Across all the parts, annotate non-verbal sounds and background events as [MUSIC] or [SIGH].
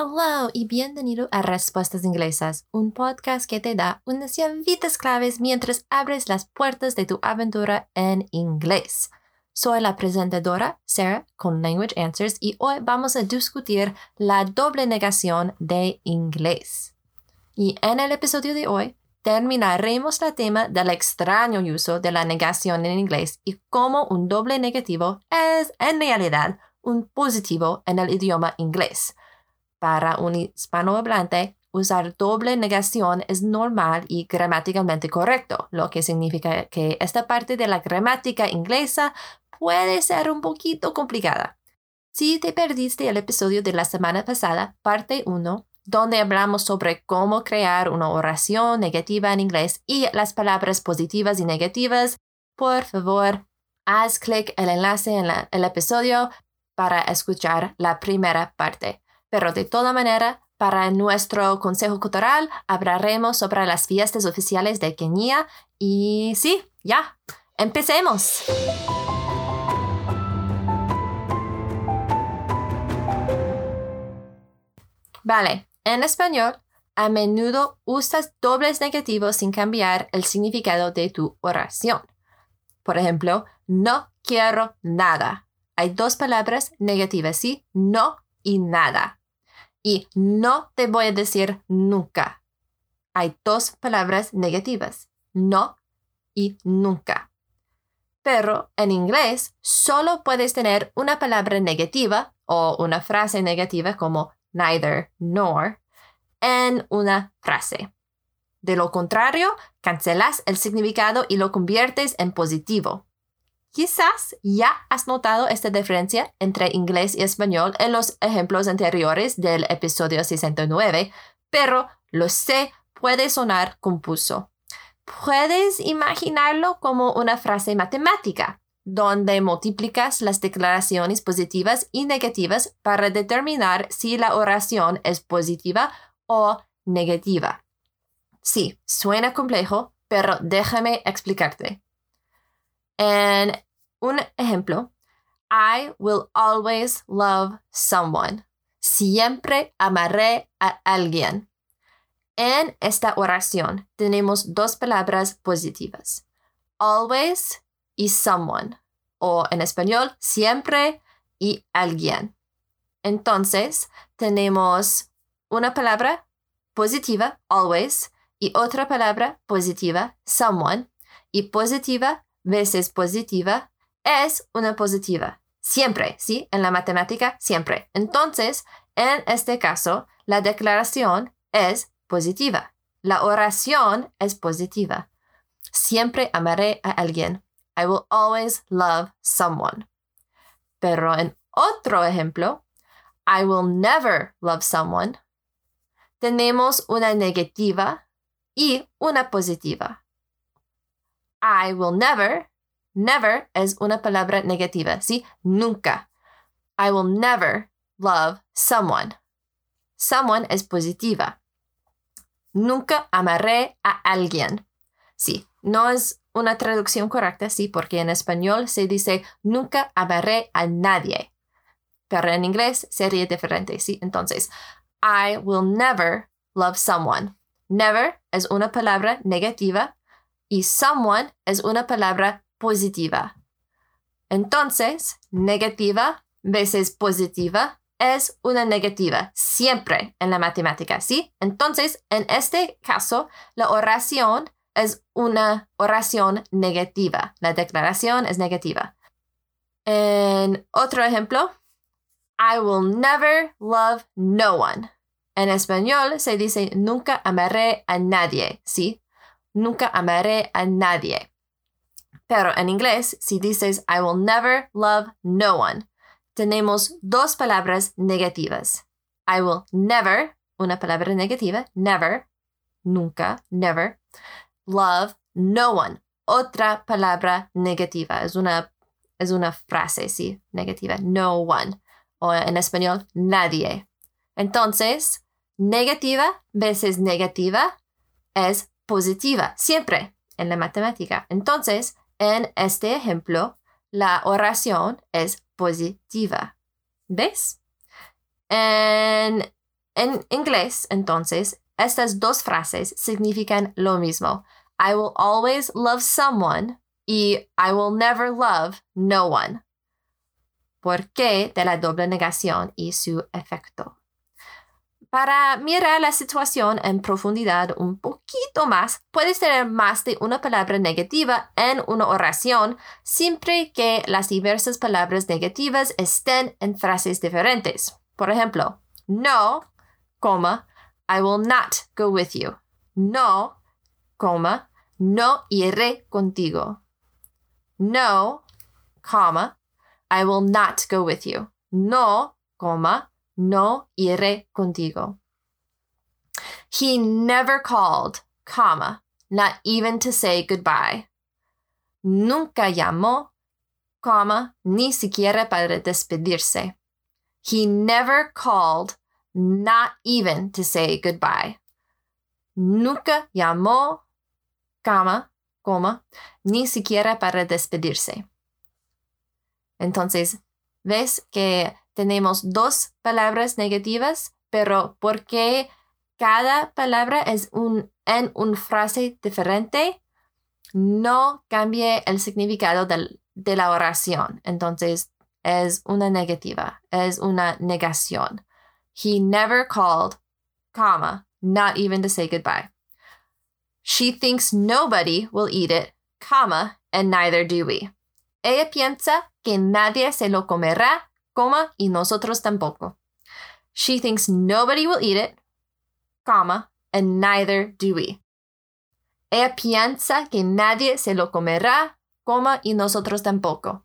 Hello y bienvenido a Respuestas Inglesas, un podcast que te da unas llavitas claves mientras abres las puertas de tu aventura en inglés. Soy la presentadora Sarah con Language Answers y hoy vamos a discutir la doble negación de inglés. Y en el episodio de hoy terminaremos el tema del extraño uso de la negación en inglés y cómo un doble negativo es en realidad un positivo en el idioma inglés. Para un hispanohablante, usar doble negación es normal y gramaticalmente correcto, lo que significa que esta parte de la gramática inglesa puede ser un poquito complicada. Si te perdiste el episodio de la semana pasada, parte 1, donde hablamos sobre cómo crear una oración negativa en inglés y las palabras positivas y negativas, por favor, haz clic el enlace en el episodio para escuchar la primera parte. Pero de toda manera, para nuestro Consejo Cultural hablaremos sobre las fiestas oficiales de Kenia y sí, ya, empecemos. Vale, en español, a menudo usas dobles negativos sin cambiar el significado de tu oración. Por ejemplo, no quiero nada. Hay dos palabras negativas, ¿sí? No y nada y no te voy a decir nunca. Hay dos palabras negativas, no y nunca. Pero en inglés solo puedes tener una palabra negativa o una frase negativa como neither nor en una frase. De lo contrario, cancelas el significado y lo conviertes en positivo. Quizás ya has notado esta diferencia entre inglés y español en los ejemplos anteriores del episodio 69, pero lo sé, puede sonar confuso. Puedes imaginarlo como una frase matemática, donde multiplicas las declaraciones positivas y negativas para determinar si la oración es positiva o negativa. Sí, suena complejo, pero déjame explicarte. En un ejemplo, I will always love someone. Siempre amaré a alguien. En esta oración tenemos dos palabras positivas, always y someone, o en español, siempre y alguien. Entonces, tenemos una palabra positiva, always, y otra palabra positiva, someone, y positiva veces positiva es una positiva. Siempre, ¿sí? En la matemática, siempre. Entonces, en este caso, la declaración es positiva. La oración es positiva. Siempre amaré a alguien. I will always love someone. Pero en otro ejemplo, I will never love someone, tenemos una negativa y una positiva. I will never. Never es una palabra negativa, ¿sí? Nunca. I will never love someone. Someone es positiva. Nunca amaré a alguien. Sí, no es una traducción correcta, sí, porque en español se dice nunca amaré a nadie. Pero en inglés sería diferente, sí. Entonces, I will never love someone. Never es una palabra negativa y someone es una palabra positiva. Entonces, negativa veces positiva es una negativa siempre en la matemática, ¿sí? Entonces, en este caso, la oración es una oración negativa. La declaración es negativa. En otro ejemplo, I will never love no one. En español se dice nunca amaré a nadie, ¿sí? Nunca amaré a nadie. Pero en inglés, si dices I will never love no one, tenemos dos palabras negativas. I will never, una palabra negativa, never, nunca, never, love no one, otra palabra negativa. Es una, es una frase, sí, negativa, no one. O en español, nadie. Entonces, negativa veces negativa es positiva, siempre en la matemática. Entonces, en este ejemplo, la oración es positiva. ¿Ves? En, En inglés, entonces, estas dos frases significan lo mismo. I will always love someone y I will never love no one. ¿Por qué de la doble negación y su efecto? Para mirar la situación en profundidad un poquito más, puedes tener más de una palabra negativa en una oración siempre que las diversas palabras negativas estén en frases diferentes. Por ejemplo, no, coma, I will not go with you. No, coma, no iré contigo. No, coma, I will not go with you. No, coma, no iré contigo. He never called, comma, not even to say goodbye. Nunca llamó, comma, ni siquiera para despedirse. He never called, not even to say goodbye. Nunca llamó, comma, coma, ni siquiera para despedirse. Entonces, ves que tenemos dos palabras negativas, pero porque cada palabra es un, en una frase diferente, no cambie el significado de la oración. Entonces, es una negativa, es una negación. He never called, comma, not even to say goodbye. She thinks nobody will eat it, comma, and neither do we. Ella piensa que nadie se lo comerá, coma, y nosotros tampoco. She thinks nobody will eat it, comma, and neither do we. Ella piensa que nadie se lo comerá, coma, y nosotros tampoco.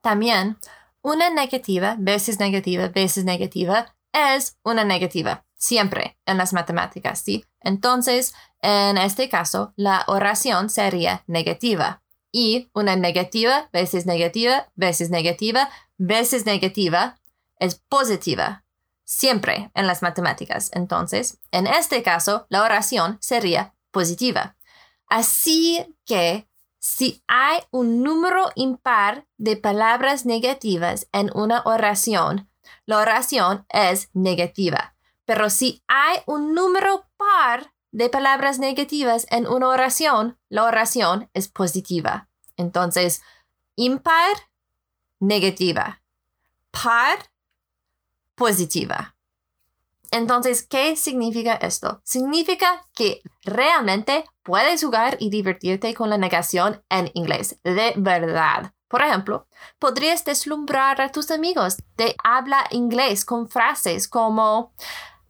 También, una negativa veces negativa veces negativa es una negativa, siempre en las matemáticas, ¿sí? Entonces, en este caso, la oración sería negativa. Y una negativa veces negativa veces negativa veces negativa es positiva, siempre en las matemáticas. Entonces, en este caso, la oración sería positiva. Así que si hay un número impar de palabras negativas en una oración, la oración es negativa. Pero si hay un número par de palabras negativas en una oración, la oración es positiva. Entonces, impar, negativa. Par, positiva. Entonces, ¿qué significa esto? Significa que realmente puedes jugar y divertirte con la negación en inglés, de verdad. Por ejemplo, podrías deslumbrar a tus amigos de habla inglés con frases como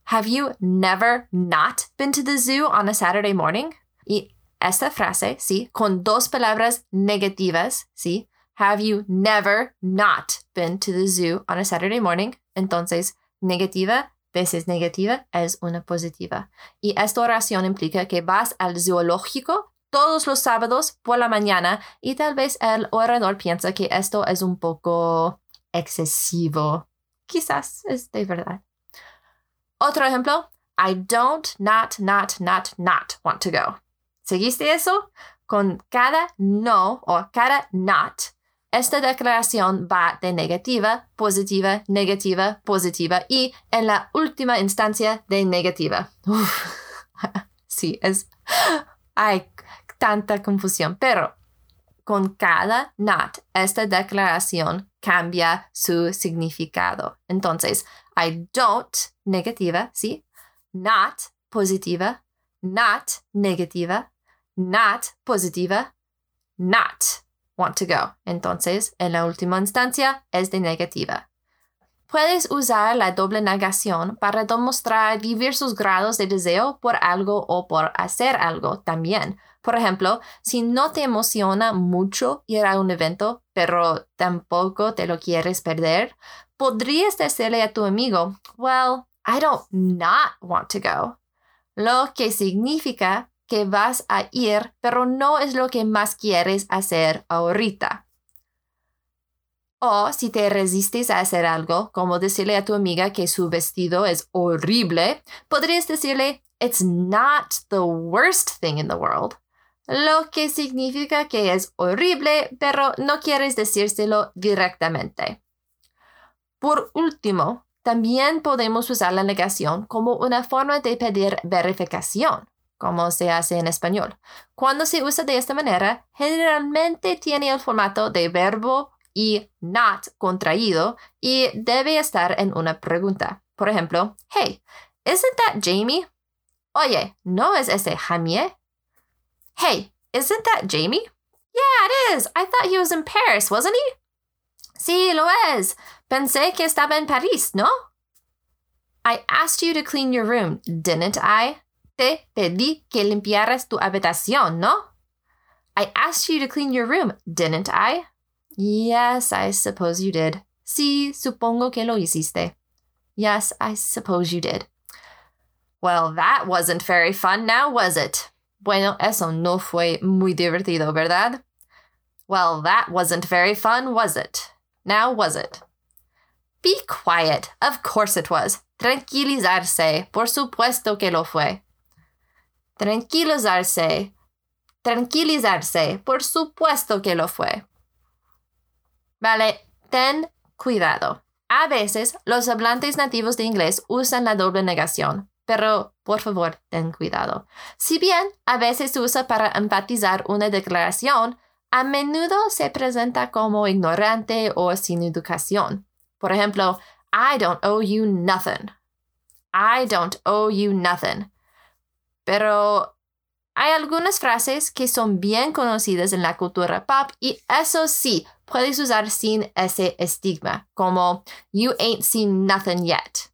Have you never not been to the zoo on a Saturday morning? Y esta frase, sí, con dos palabras negativas, sí, Have you never not been to the zoo on a Saturday morning? Entonces, negativa veces negativa es una positiva. Y esta oración implica que vas al zoológico todos los sábados por la mañana y tal vez el orador piensa que esto es un poco excesivo. Quizás es de verdad. Otro ejemplo, I don't not not not not want to go. ¿Seguiste eso? Con cada no o cada not esta declaración va de negativa, positiva, negativa, positiva y en la última instancia de negativa. [LAUGHS] sí, es... Hay tanta confusión, pero con cada not, esta declaración cambia su significado. Entonces, I don't, negativa, ¿sí? Not, positiva, not, negativa, not, positiva, not want to go. Entonces, en la última instancia es de negativa. Puedes usar la doble negación para demostrar diversos grados de deseo por algo o por hacer algo también. Por ejemplo, si no te emociona mucho ir a un evento, pero tampoco te lo quieres perder, podrías decirle a tu amigo, well, I don't not want to go. Lo que significa que vas a ir, pero no es lo que más quieres hacer ahorita. O si te resistes a hacer algo, como decirle a tu amiga que su vestido es horrible, podrías decirle, It's not the worst thing in the world. Lo que significa que es horrible, pero no quieres decírselo directamente. Por último, También podemos usar la negación como una forma de pedir verificación, como se hace en español. Cuando se usa de esta manera, generalmente tiene el formato de verbo y not contraído y debe estar en una pregunta. Por ejemplo, hey, isn't that Jamie? Oye, ¿no es ese Jamie? Hey, isn't that Jamie? Yeah, it is. I thought he was in Paris, wasn't he? Sí, lo es. Pensé que estaba en París, ¿no? I asked you to clean your room, didn't I? Te pedí que limpiaras tu habitación, ¿no? I asked you to clean your room, didn't I? Yes, I suppose you did. Sí, supongo que lo hiciste. Yes, I suppose you did. Well, that wasn't very fun now, was it? Bueno, eso no fue muy divertido, ¿verdad? Well, that wasn't very fun, was it? Now, was it? Be quiet. Of course it was. Tranquilizarse. Por supuesto que lo fue. Tranquilizarse. Tranquilizarse. Por supuesto que lo fue. Vale, ten cuidado. A veces los hablantes nativos de inglés usan la doble negación, pero por favor ten cuidado. Si bien a veces se usa para enfatizar una declaración, a menudo se presenta como ignorante o sin educación. Por ejemplo, I don't owe you nothing. I don't owe you nothing. Pero hay algunas frases que son bien conocidas en la cultura pop y eso sí, puedes usar sin ese estigma, como You ain't seen nothing yet.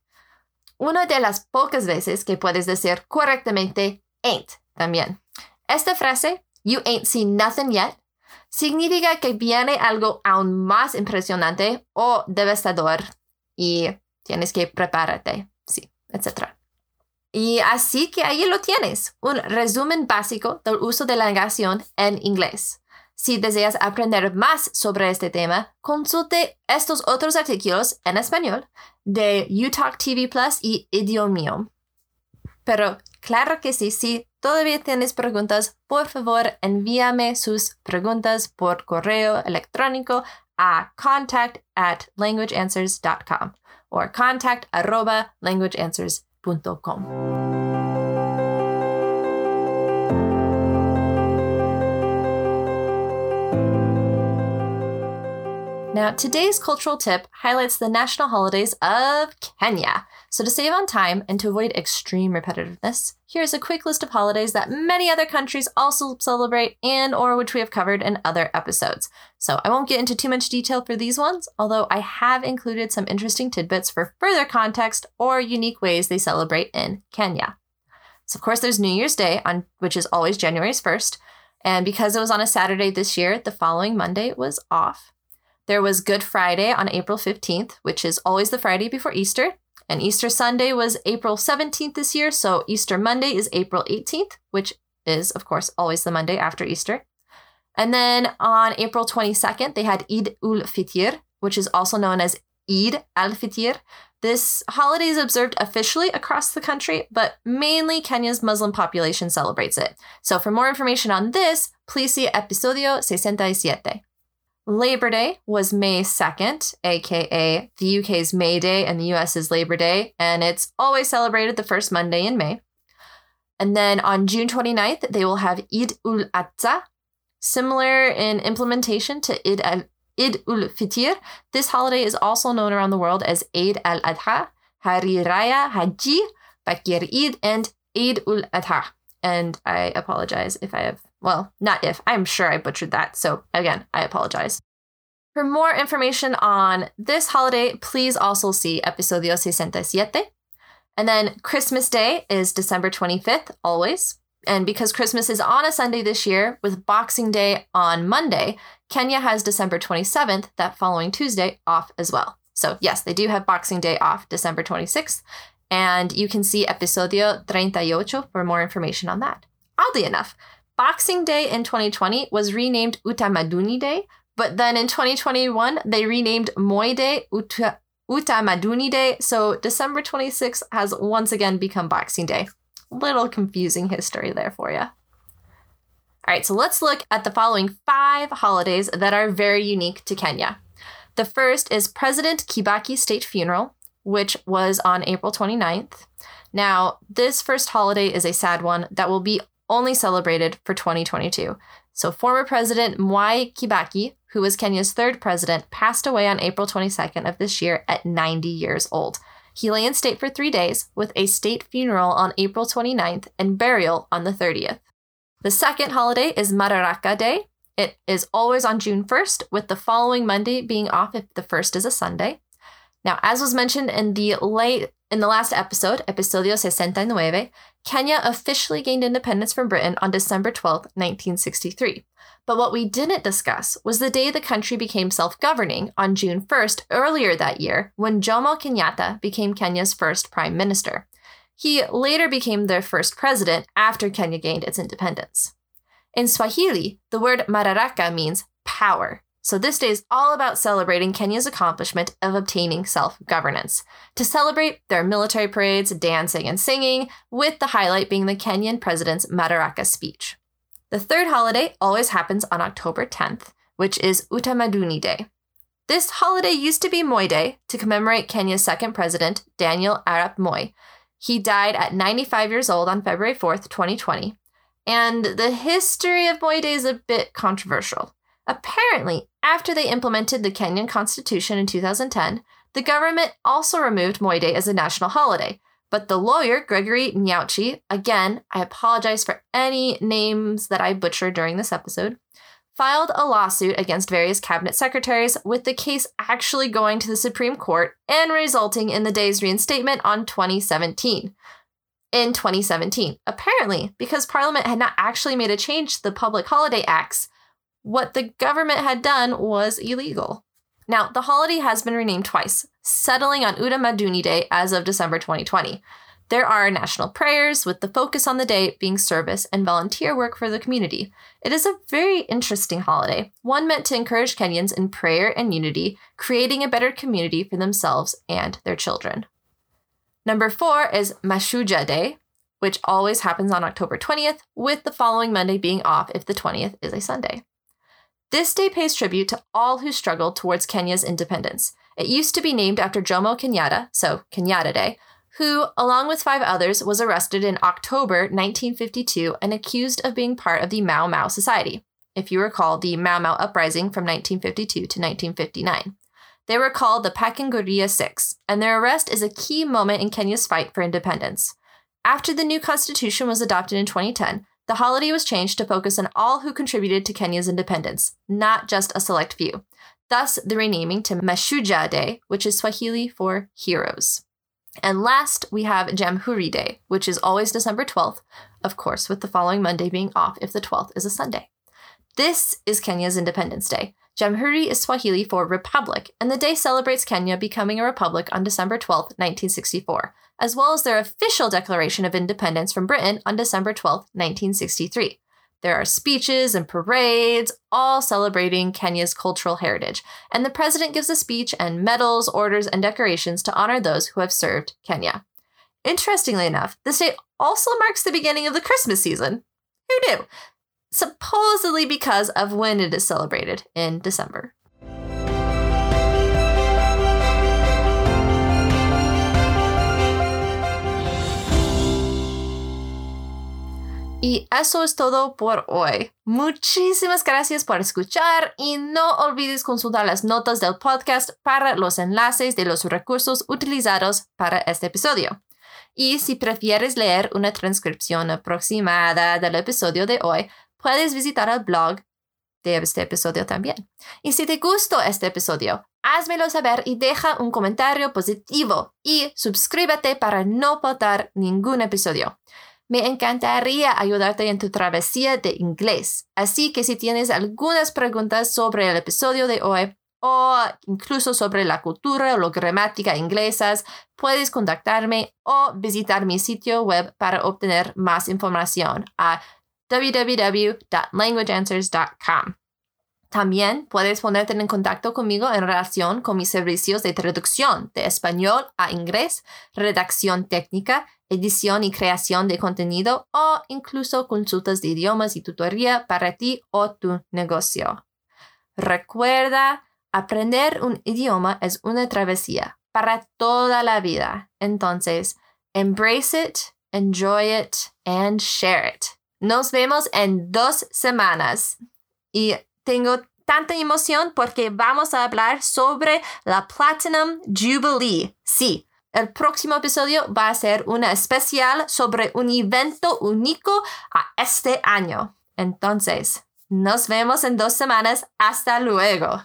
Una de las pocas veces que puedes decir correctamente ain't también. Esta frase, You ain't seen nothing yet, significa que viene algo aún más impresionante o devastador y tienes que prepararte, sí, etc. Y así que ahí lo tienes, un resumen básico del uso de la negación en inglés. Si deseas aprender más sobre este tema, consulte estos otros artículos en español de UTalk TV Plus y Idiomio. Pero claro que sí, si todavía tienes preguntas, por favor envíame sus preguntas por correo electrónico a contact at languageanswers.com o contact arroba languageanswers.com www.radiomaria.com. Now, today's cultural tip highlights the national holidays of Kenya. So, to save on time and to avoid extreme repetitiveness, here's a quick list of holidays that many other countries also celebrate and or which we have covered in other episodes. So, I won't get into too much detail for these ones, although I have included some interesting tidbits for further context or unique ways they celebrate in Kenya. So, of course, there's New Year's Day on which is always January 1st, and because it was on a Saturday this year, the following Monday was off. There was Good Friday on April 15th, which is always the Friday before Easter. And Easter Sunday was April 17th this year, so Easter Monday is April 18th, which is, of course, always the Monday after Easter. And then on April 22nd, they had Eid ul Fitr, which is also known as Eid al Fitr. This holiday is observed officially across the country, but mainly Kenya's Muslim population celebrates it. So for more information on this, please see episodio 67. Labor Day was May 2nd, aka the UK's May Day and the US's Labor Day, and it's always celebrated the first Monday in May. And then on June 29th, they will have Eid ul Adha. Similar in implementation to Eid al Eid ul Fitr, this holiday is also known around the world as Eid al Adha, Hari Raya Haji, Bakir Eid, and Eid ul Adha. And I apologize if I have well, not if, I'm sure I butchered that. So again, I apologize. For more information on this holiday, please also see Episodio 67. And then Christmas Day is December 25th, always. And because Christmas is on a Sunday this year, with Boxing Day on Monday, Kenya has December 27th, that following Tuesday, off as well. So, yes, they do have Boxing Day off December 26th. And you can see Episodio 38 for more information on that. Oddly enough, Boxing Day in 2020 was renamed Utamaduni Day, but then in 2021 they renamed Moi Day Uta, Utamaduni Day, so December 26th has once again become Boxing Day. Little confusing history there for you. All right, so let's look at the following five holidays that are very unique to Kenya. The first is President Kibaki State Funeral, which was on April 29th. Now, this first holiday is a sad one that will be only celebrated for 2022. So, former President Mwai Kibaki, who was Kenya's third president, passed away on April 22nd of this year at 90 years old. He lay in state for three days, with a state funeral on April 29th and burial on the 30th. The second holiday is Madaraka Day. It is always on June 1st, with the following Monday being off if the first is a Sunday. Now, as was mentioned in the late in the last episode, episodio 69, Kenya officially gained independence from Britain on December 12, 1963. But what we didn't discuss was the day the country became self governing on June 1st earlier that year when Jomo Kenyatta became Kenya's first prime minister. He later became their first president after Kenya gained its independence. In Swahili, the word mararaka means power, so this day is all about celebrating Kenya's accomplishment of obtaining self governance. To celebrate, there are military parades, dancing, and singing, with the highlight being the Kenyan president's Madaraka speech. The third holiday always happens on October 10th, which is Utamaduni Day. This holiday used to be Moi Day to commemorate Kenya's second president, Daniel Arap Moi. He died at 95 years old on February 4th, 2020. And the history of Moi Day is a bit controversial. Apparently, after they implemented the Kenyan constitution in 2010, the government also removed Moi Day as a national holiday. But the lawyer, Gregory Nyauchi, again, I apologize for any names that I butchered during this episode, filed a lawsuit against various cabinet secretaries, with the case actually going to the Supreme Court and resulting in the day's reinstatement on 2017. In 2017, apparently, because Parliament had not actually made a change to the Public Holiday Acts, what the government had done was illegal. Now, the holiday has been renamed twice, settling on Utamaduni Day as of December 2020. There are national prayers, with the focus on the day being service and volunteer work for the community. It is a very interesting holiday, one meant to encourage Kenyans in prayer and unity, creating a better community for themselves and their children. Number four is Mashujaa Day, which always happens on October 20th, with the following Monday being off if the 20th is a Sunday. This day pays tribute to all who struggled towards Kenya's independence. It used to be named after Jomo Kenyatta, so Kenyatta Day, who, along with five others, was arrested in October 1952 and accused of being part of the Mau Mau Society. If you recall, the Mau Mau uprising from 1952 to 1959. They were called the Pakanguria Six, and their arrest is a key moment in Kenya's fight for independence. After the new constitution was adopted in 2010, the holiday was changed to focus on all who contributed to Kenya's independence, not just a select few. Thus, the renaming to Mashujaa Day, which is Swahili for heroes. And last, we have Jamhuri Day, which is always December 12th, of course, with the following Monday being off if the 12th is a Sunday. This is Kenya's Independence Day. Jamhuri is Swahili for republic, and the day celebrates Kenya becoming a republic on December 12, 1964 as well as their official declaration of independence from Britain on December 12, 1963. There are speeches and parades, all celebrating Kenya's cultural heritage, and the president gives a speech and medals, orders, and decorations to honor those who have served Kenya. Interestingly enough, this day also marks the beginning of the Christmas season. Who knew? Supposedly because of when it is celebrated in December. Y eso es todo por hoy. Muchísimas gracias por escuchar y no olvides consultar las notas del podcast para los enlaces de los recursos utilizados para este episodio. Y si prefieres leer una transcripción aproximada del episodio de hoy, puedes visitar el blog de este episodio también. Y si te gustó este episodio, házmelo saber y deja un comentario positivo y suscríbete para no perder ningún episodio. Me encantaría ayudarte en tu travesía de inglés. Así que si tienes algunas preguntas sobre el episodio de hoy o incluso sobre la cultura o la gramática inglesas, puedes contactarme o visitar mi sitio web para obtener más información a www.languageanswers.com. También puedes ponerte en contacto conmigo en relación con mis servicios de traducción de español a inglés, redacción técnica edición y creación de contenido o incluso consultas de idiomas y tutoría para ti o tu negocio. Recuerda, aprender un idioma es una travesía, para toda la vida. Entonces, embrace it, enjoy it, and share it. Nos vemos en dos semanas y tengo tanta emoción porque vamos a hablar sobre la Platinum Jubilee. Sí, el próximo episodio va a ser una especial sobre un evento único a este año. Entonces, nos vemos en dos semanas. Hasta luego.